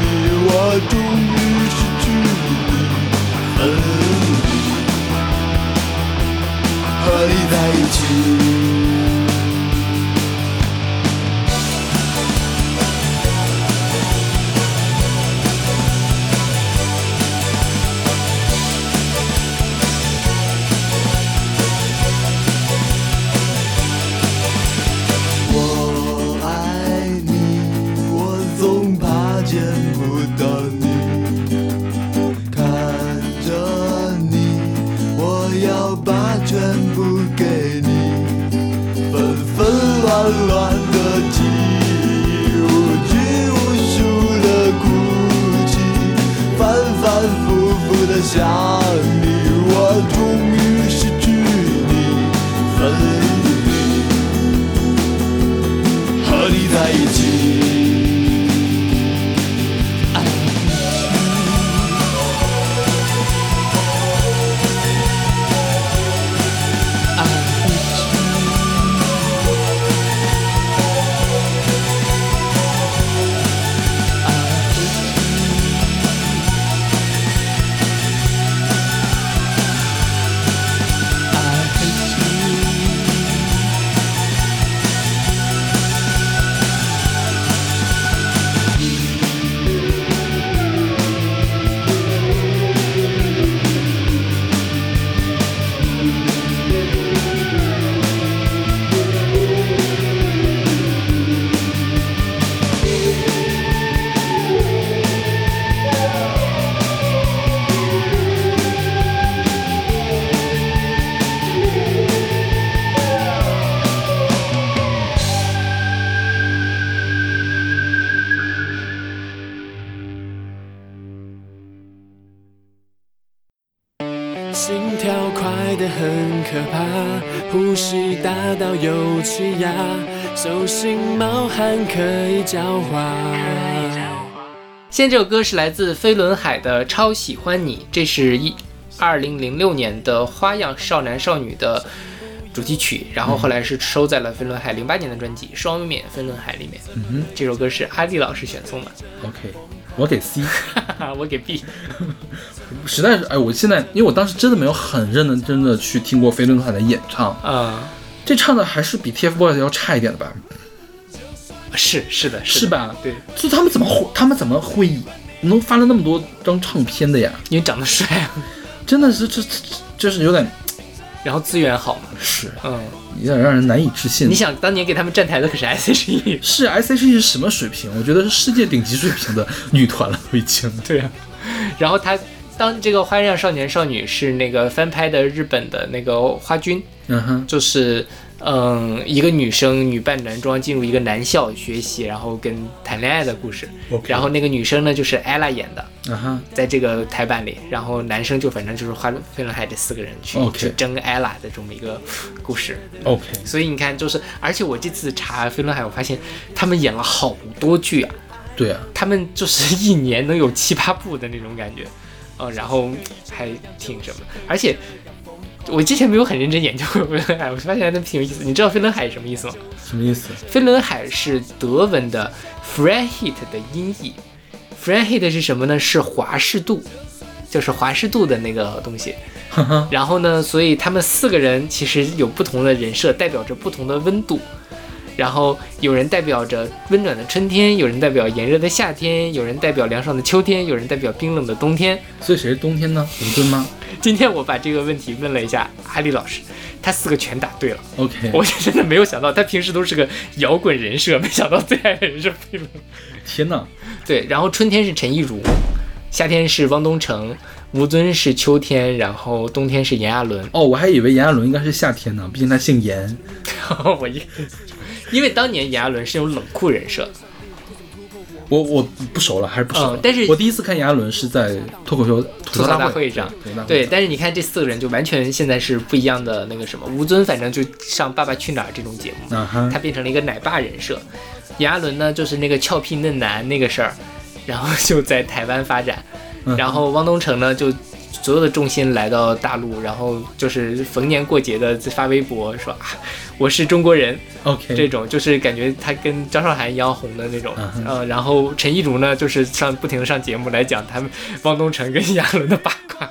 你，我终于失去你，分离。和你在一起。复心跳快得很可怕，呼吸大到有气压，手心冒汗可以浇花。现在这首歌是来自飞轮海的《超喜欢你》，这是一二零零六年的花样少男少女的主题曲，然后后来是收在了飞轮海零八年的专辑《双面飞轮海》里面。嗯哼这首歌是阿丽老师选送的，，OK，我给 C。我给 B。实在是，哎，我现在因为我当时真的没有很认真真的去听过飞轮海的演唱，啊、这唱的还是比 TFBOYS 要差一点的吧？是是的，的是吧？对，就他们怎么会，他们怎么会能发了那么多张唱片的呀？因为长得帅啊，真的是这这这就是有点然后资源好嘛。是嗯，有点让人难以置信你。想当年给他们站台的可是 S.H.E。是 S.H.E 是什么水平？我觉得是世界顶级水平的 女团了，都已经。对啊，然后他当这个《花样少年少女》是那个翻拍的日本的那个花君，嗯哼，就是嗯一个女生女扮男装进入一个男校学习，然后跟谈恋爱的故事。然后那个女生呢就是 ella 演的，在这个台版里，然后男生就反正就是花飞轮海这四个人去去争 ella 的这么一个故事。OK，所以你看，就是而且我这次查飞轮海，我发现他们演了好多剧啊。对啊，他们就是一年能有七八部的那种感觉，嗯，然后还挺什么，而且我之前没有很认真研究过飞轮海，我发现还真挺有意思。你知道飞轮海是什么意思吗？什么意思？飞轮海是德文的 Freiheit 的音译，Freiheit 是什么呢？是华氏度，就是华氏度的那个东西。然后呢，所以他们四个人其实有不同的人设，代表着不同的温度。然后有人代表着温暖的春天，有人代表炎热的夏天，有人代表凉爽的秋天，有人代表冰冷的冬天。所以谁是冬天呢？吴尊吗今天我把这个问题问了一下阿丽老师，他四个全答对了。？OK，我是真的没有想到，他平时都是个摇滚人设，没想到最爱的人是飞轮。天哪，对，然后春天是陈亦儒，夏天是汪东城，吴尊是秋天，然后冬天是炎亚纶。哦，我还以为炎亚纶应该是夏天呢，毕竟他姓炎。我一，因为当年炎亚纶是那种冷酷人设，我我不熟了，还是不熟了。嗯但是我第一次看炎亚纶是在脱口秀吐槽大大会上对，但是你看这四个人就完全现在是不一样的那个什么，吴尊反正就上《爸爸去哪儿》这种节目，啊他变成了一个奶爸人设，炎亚纶呢就是那个俏皮嫩男那个事儿，然后就在台湾发展，嗯然后汪东城呢就所有的重心来到大陆，然后就是逢年过节的发微博说啊我是中国人，OK，这种就是感觉他跟张韶涵一样红的那种，嗯然后陈亦儒呢就是上不停的上节目来讲他们汪东城跟炎亚纶的八卦，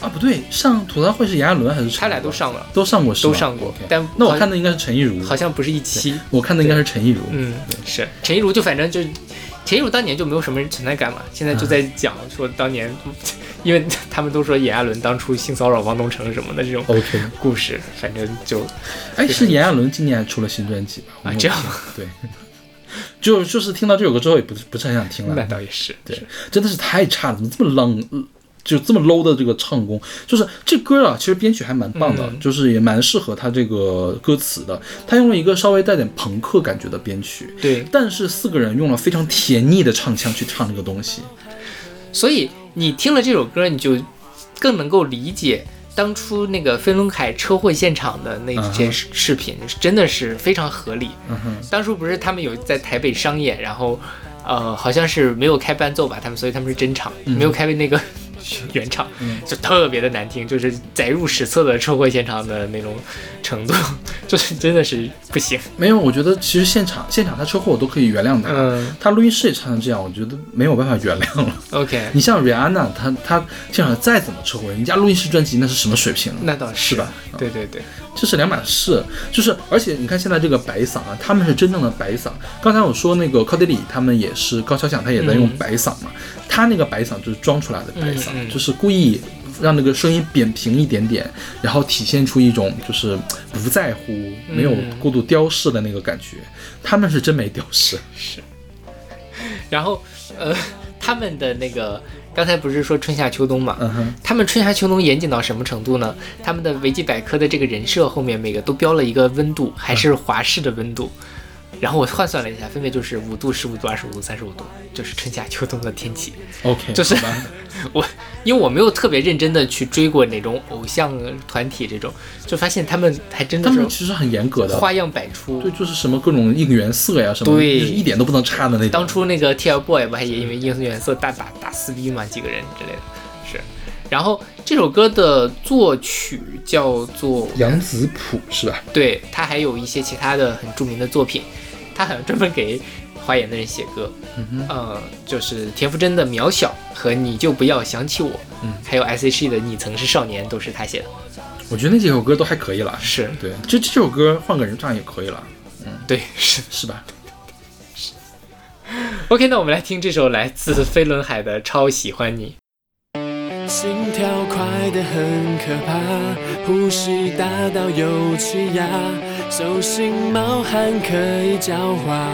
啊不对，上吐槽会是炎亚纶还是他俩都上了，都上过是都上过但那我看的应该是陈亦儒，好像不是一期，我看的应该是陈亦儒。嗯，是。陈亦儒就反正就。陈亦儒当年就没有什么存在感嘛，现在就在讲说当年，因为他们都说炎亚纶当初性骚扰汪东城什么的这种 OK，故事，反正就哎，是炎亚纶今年还出了新专辑吧？这样对，就就是听到这首歌之后，也不是不是很想听了。那倒也是，对，真的是太差了，怎么这么 low，呃就这么 low 的这个唱功？就是这歌啊，其实编曲还蛮棒的，嗯就是也蛮适合他这个歌词的。他用了一个稍微带点朋克感觉的编曲，对，但是四个人用了非常甜腻的唱腔去唱这个东西。所以你听了这首歌，你就更能够理解当初那个飞轮海车祸现场的那嗯些视视频，真的是非常合理。当初不是他们有在台北商演，然后呃好像是没有开伴奏吧，他们所以他们是真唱，嗯没有开那个 原唱，就特别的难听，就是载入史册的车祸现场的那种程度，就是真的是不行。没有，我觉得其实现场现场他车祸我都可以原谅他，嗯他录音室也唱成这样，我觉得没有办法原谅了。，OK，你像 Rihanna，她她现场再怎么车祸，人家录音室专辑那是什么水平？那倒是是吧？对对对，这是两码事，就是而且你看现在这个白嗓啊，他们是真正的白嗓。刚才我说那个高迪里，他们也是高桥响，他也在用嗯白嗓嘛，他那个白嗓就是装出来的白嗓，就是故意让那个声音扁平一点点，然后体现出一种就是不在乎、没有过度雕饰的那个感觉。他们是真没雕饰，是。然后呃他们的那个刚才不是说春夏秋冬嘛，嗯，他们春夏秋冬严谨到什么程度呢？他们的维基百科的这个人设后面每个都标了一个温度，还是华氏的温度。然后我换算了一下，分别就是五度、十五度、二十五度、三十五度，就是春夏秋冬的天气。OK，就是 我因为我没有特别认真的去追过哪种偶像团体这种，就发现他们还真的他们是其实很严格的，花样百出对，。就是什么各种应援色呀什么，对就是一点都不能差的那种。当初那个 TFBOYS 不还也因为应援色大打打撕逼嘛，几个人之类的，是。然后这首歌的作曲叫做杨子普是吧？对他还有一些其他的很著名的作品，他好像专门给华研的人写歌，嗯呃，就是田馥甄的《渺小》和你就不要想起我，嗯。还有 S.H.E 的《你曾是少年》都是他写的，我觉得那几首歌都还可以了。是。对，这这首歌换个人唱也可以了，嗯。对，是。是吧？OK，那我们来听这首来自飞轮海的《超喜欢你》。心跳快得很可怕，呼吸大到有气压，手心冒汗可以浇花。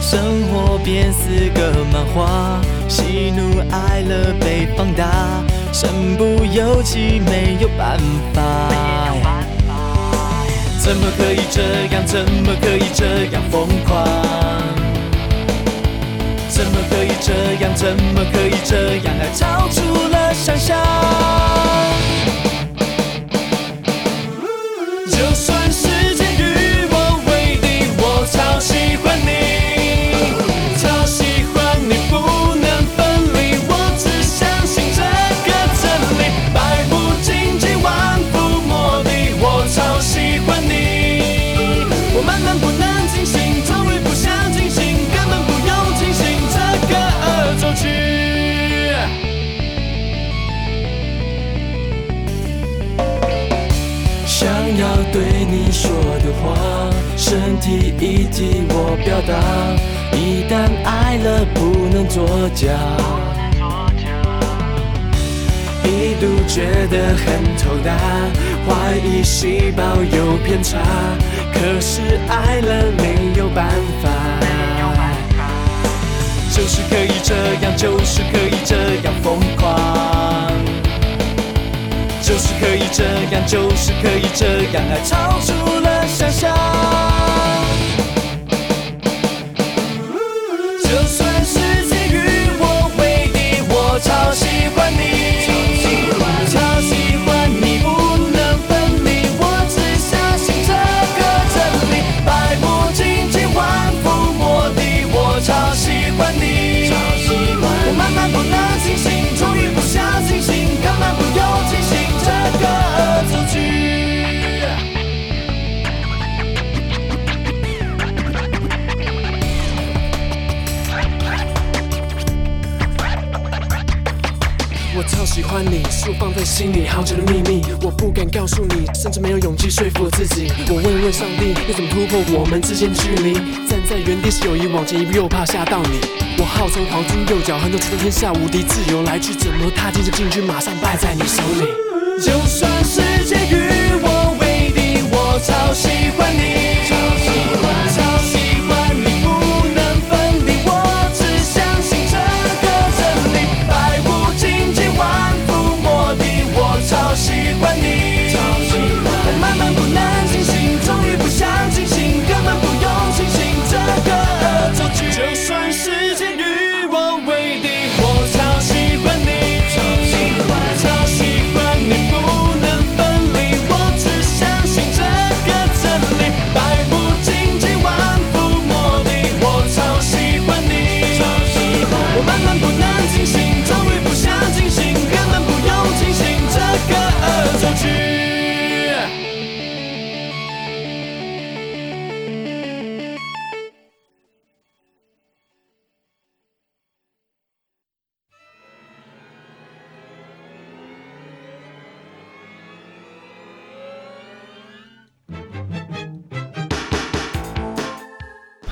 生活变似个漫画，喜怒哀乐被放大，身不由己没有办法。怎么可以这样？怎么可以这样疯狂？怎么可以这样？怎么可以这样？爱超出了想象。话，身体一体我表达。一旦爱了，不能作假。一度觉得很头大，怀疑细胞有偏差，可是爱了没有办法。就是可以这样，就是可以这样疯狂。就是可以这样，就是可以这样，爱超出想象。喜欢你，是我放在心里好久的秘密，我不敢告诉你，甚至没有勇气说服自己。我问问上帝，要怎么突破我们之间距离？站在原地是友谊，往前一步又怕吓到你。我号称黄金右脚，横着出天下无敌，自由来去怎么踏进这禁区，马上败在你手里。就算世界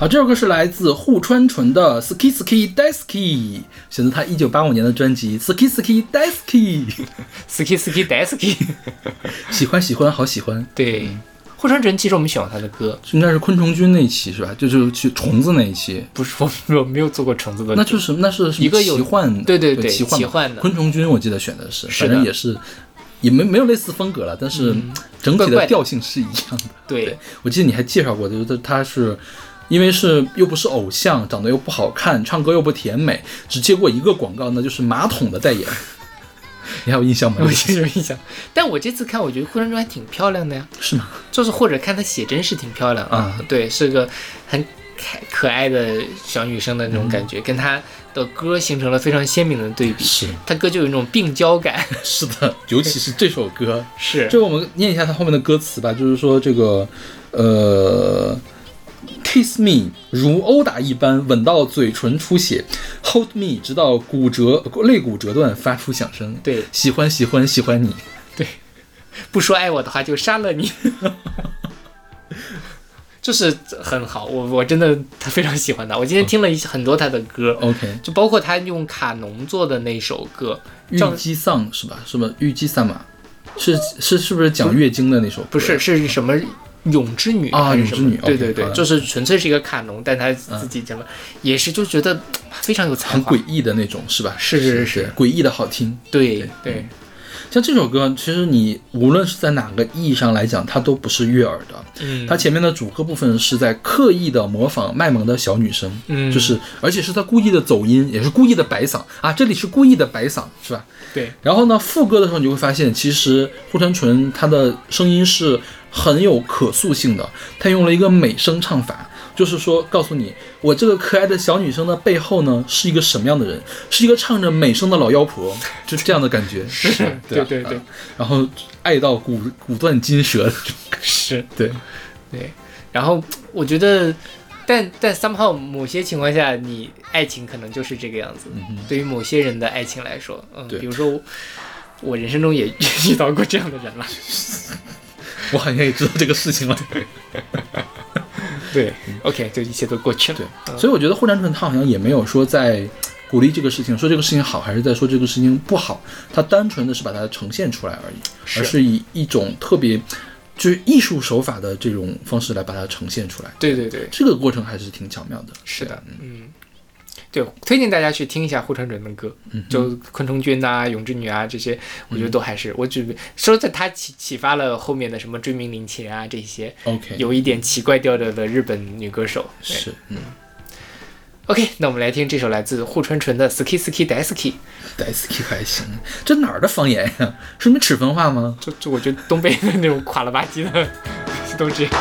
好，这首歌是来自户川纯的《Ski Ski Daisuki》，选择他一九八五年的专辑《Ski Ski Daisuki》，ski ski d a s k 喜欢喜欢好喜欢，对，户川纯其实我们喜欢他的歌，应该是昆虫君那一期是吧？就是去虫子那一期，不是我我没有做过虫子的，那就是那是一个奇幻，对对对奇幻奇幻的昆虫君，我记得选的是，反正也是。也没没有类似风格了，但是整体的调性是一样的。对我记得你还介绍过，就是他是因为是又不是偶像，长得又不好看，唱歌又不甜美，只接过一个广告，那就是马桶的代言。你还有印象吗？我有印象，但我这次看，我觉得户川纯还挺漂亮的呀，是吗？就是或者看她写真是挺漂亮的啊对，是个很可可爱的小女生的那种感觉，跟她的歌形成了非常鲜明的对比。是她歌就有一种病娇感，是的，尤其是这首歌，是就我们念一下它后面的歌词吧，就是说这个呃。Kiss me，如殴打一般吻到嘴唇出血；Hold me，直到骨折肋骨折断发出响声。对喜欢喜欢喜欢你。对不说爱我的话就杀了你，就是很好。我我真的他非常喜欢他，我今天听了一很多他的歌，OK，就包括他用卡农做的那首歌，玉叫姬丧是吧？是吧？玉姬丧马是是是不是讲月经的那首歌？不是是什么？永之女啊还是什么永之女对对。对就是纯粹是一个卡农，但他自己讲了，也是就觉得非常有才华，很诡异的那种是吧？是是是诡异的好听。对对像这首歌，其实你无论是在哪个意义上来讲，它都不是悦耳的。嗯，它前面的主歌部分是在刻意的模仿卖萌的小女生，嗯。就是而且是他故意的走音，也是故意的摆嗓。啊，这里是故意的摆嗓，是吧？对。然后呢，副歌的时候你就会发现，其实护川纯她的声音是很有可塑性的，他用了一个美声唱法，就是说告诉你，我这个可爱的小女生的背后呢是一个什么样的人，是一个唱着美声的老妖婆，就这样的感觉，是对对对啊然后爱到骨骨断筋折 是。对，对，然后我觉得，但但 somehow 某些情况下，你爱情可能就是这个样子。对于某些人的爱情来说，嗯，比如说我，我人生中也 遇到过这样的人了。我好像也知道这个事情了。对，OK，这一切都过去了。对，所以我觉得护川纯他好像也没有说在鼓励这个事情，说这个事情好，还是在说这个事情不好，他单纯的是把它呈现出来而已，是而是以一种特别就是艺术手法的这种方式来把它呈现出来。对对对，这个过程还是挺巧妙的。是的，嗯，对，推荐大家去听一下护川准的歌，就昆虫君呐、永之女啊这些，我觉得都还是，我只说在他启启发了后面的什么追名林琴啊这些，OK，有一点奇怪调调的日本女歌手。对是嗯，OK，那我们来听这首来自护川纯的《Ski Ski 斯基还行，这哪儿的方言呀？是你们赤峰话吗？就就我觉得东北的那种垮了吧唧的 都这样。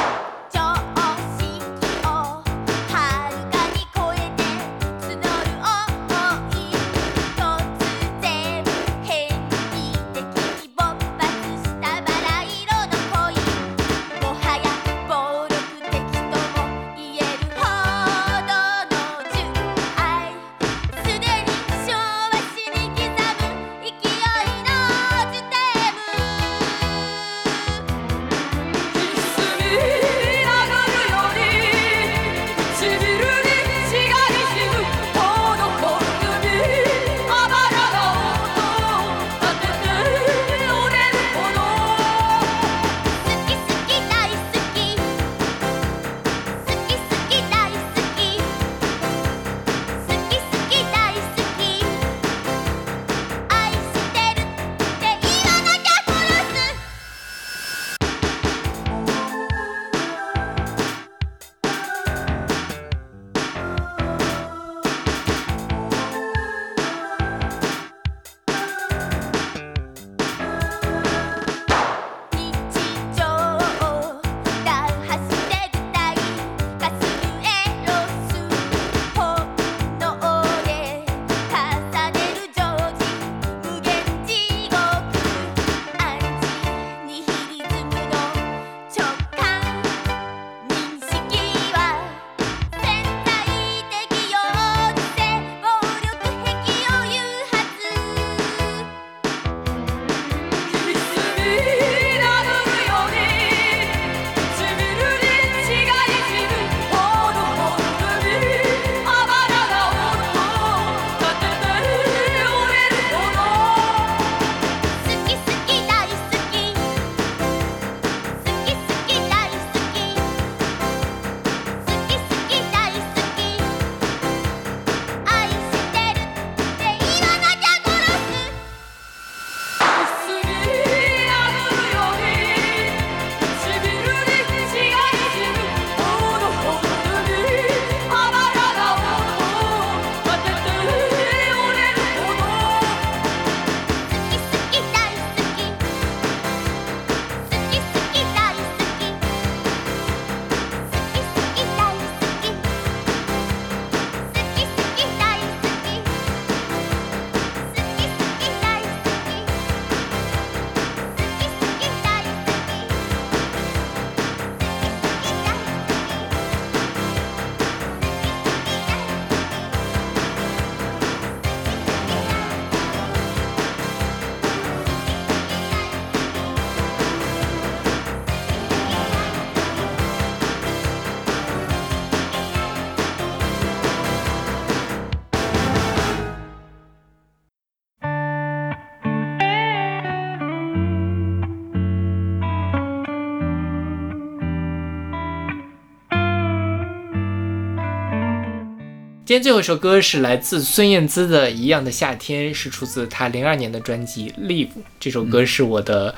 今天最后一首歌是来自孙燕姿的《一样的夏天》，是出自她零二年的专辑《Live》。这首歌是我的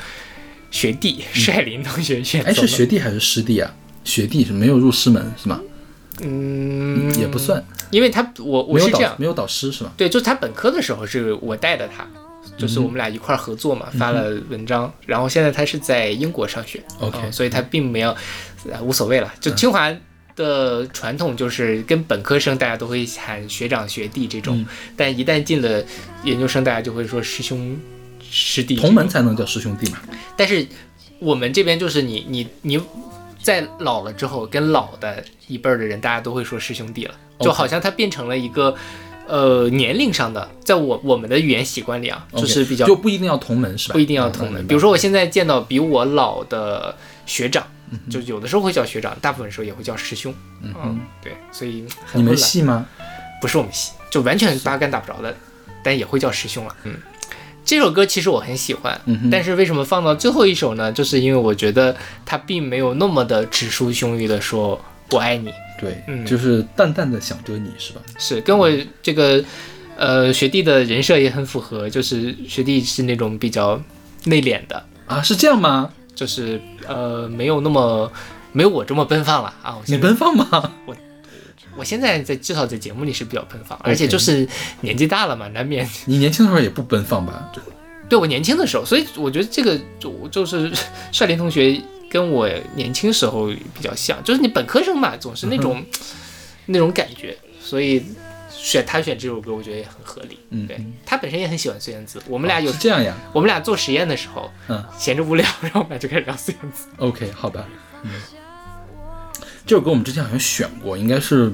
学弟 帅林同学选的哎，的。是学弟还是师弟啊？学弟是没有入师门是吗？嗯，也不算，因为他我我有是这样，导没有导师是吗？对，就是他本科的时候是我带的他，就是我们俩一块儿合作嘛，发了文章。然后现在他是在英国上学 OK 嗯所以他并没有，呃，无所谓了。就清华的传统就是跟本科生大家都会喊学长学弟这种，嗯但一旦进了研究生，大家就会说师兄师弟同门才能叫师兄弟嘛。但是我们这边就是你你你在老了之后，跟老的一辈儿的人，大家都会说师兄弟了，就好像它变成了一个呃年龄上的，在我我们的语言习惯里啊，就是比较就不一定要同门是吧？不一定要同门。嗯比如说我现在见到比我老的学长，嗯就有的时候会叫学长，大部分时候也会叫师兄。嗯，对，所以很你们系吗？不是我们系，就完全八竿打不着的，但也会叫师兄了。嗯，这首歌其实我很喜欢，嗯但是为什么放到最后一首呢？就是因为我觉得它并没有那么的直抒胸臆的说我爱你，对，嗯就是淡淡的想着你是吧？是跟我这个呃学弟的人设也很符合，就是学弟是那种比较内敛的，啊，是这样吗？就是呃没有那么没有我这么奔放了啊。你奔放吗？我现在在至少在节目里是比较奔放，而且就是年纪大了嘛，难免你年轻的时候也不奔放吧？对我年轻的时候，所以我觉得这个就就是帅林同学跟我年轻时候比较像，就是你本科生嘛，总是那种、那种感觉，所以选他选这首歌，我觉得也很合理。嗯对他本身也很喜欢孙燕姿，我们俩有、是这样呀。我们俩做实验的时候，嗯闲着无聊，然后我们俩就开始聊孙燕姿。，OK，好吧。嗯，这首歌我们之前好像选过，应该是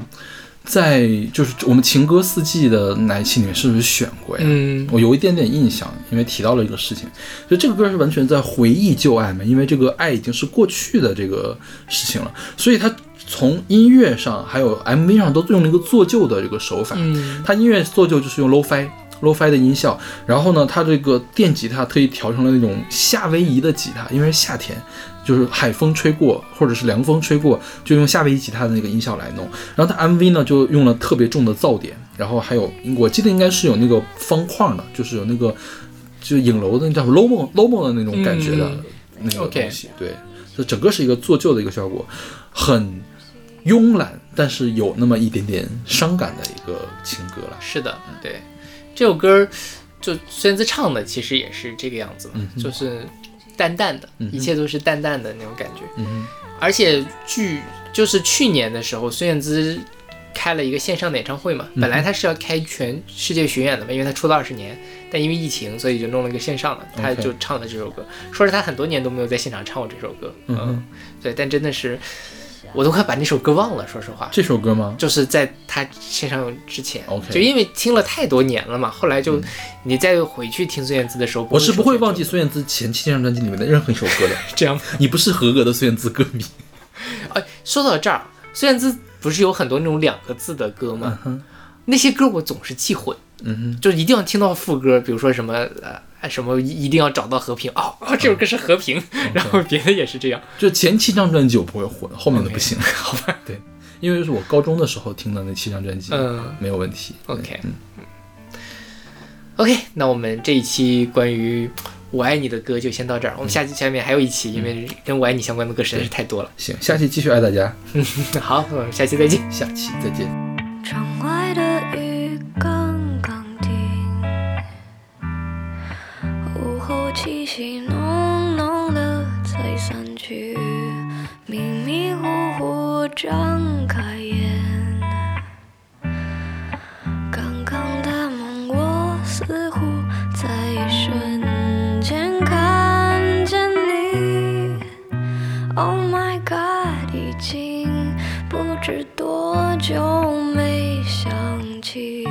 在就是我们情歌四季的哪一期里面是不是选过呀？嗯我有一点点印象，因为提到了一个事情，就这个歌是完全在回忆旧爱嘛，因为这个爱已经是过去的这个事情了，所以它从音乐上还有 MV 上都用了一个做旧的这个手法。嗯它音乐做旧就是用 low-fi low-fi 的音效，然后呢，它这个电吉他特意调成了那种夏威夷的吉他，因为是夏天，就是海风吹过或者是凉风吹过，就用夏威夷吉他的那个音效来弄。然后它 MV 呢就用了特别重的噪点，然后还有我记得应该是有那个方框的，就是有那个就影楼的那叫 lomo lomo 的那种感觉的嗯那个东西，对，就整个是一个做旧的一个效果，很慵懒，但是有那么一点点伤感的一个情歌了。是的，对，这首歌就孙燕姿唱的，其实也是这个样子嘛，嗯就是淡淡的，一切都是淡淡的那种感觉。嗯。而且据就是去年的时候，孙燕姿开了一个线上的演唱会嘛，本来她是要开全世界巡演的嘛，因为她出道二十年，但因为疫情，所以就弄了一个线上的，她就唱了这首歌，说是她很多年都没有在现场唱过这首歌，嗯哼。对，但真的是我都快把那首歌忘了，说实话。这首歌吗？就是在他线上之前 OK 就因为听了太多年了嘛，后来就、你再回去听孙燕姿的时候，我是不会忘记孙燕姿前七张专辑里面的任何一首歌的。这样。你不是合格的孙燕姿歌迷。哎，说到这儿，孙燕姿不是有很多那种两个字的歌吗？嗯，那些歌我总是记混，嗯就一定要听到副歌，比如说什么呃什么一定要找到和平哦哦，这首歌是和平，然后别的也是这样。哼，就前七张专辑我不会混，后面的不行。好吧对，因为是我高中的时候听的那七张专辑，嗯没有问题。OK 嗯 OK，那我们这一期关于我爱你的歌就先到这儿，我们下期下面还有一期，因为跟我爱你相关的歌实在是太多了。行，下期继续爱大家，好，我们下期再见。下期再见。后气浓浓的才散去，迷迷糊糊张开眼，刚刚的梦我似乎在一瞬间看见你。Oh my god，已经不知多久没想起。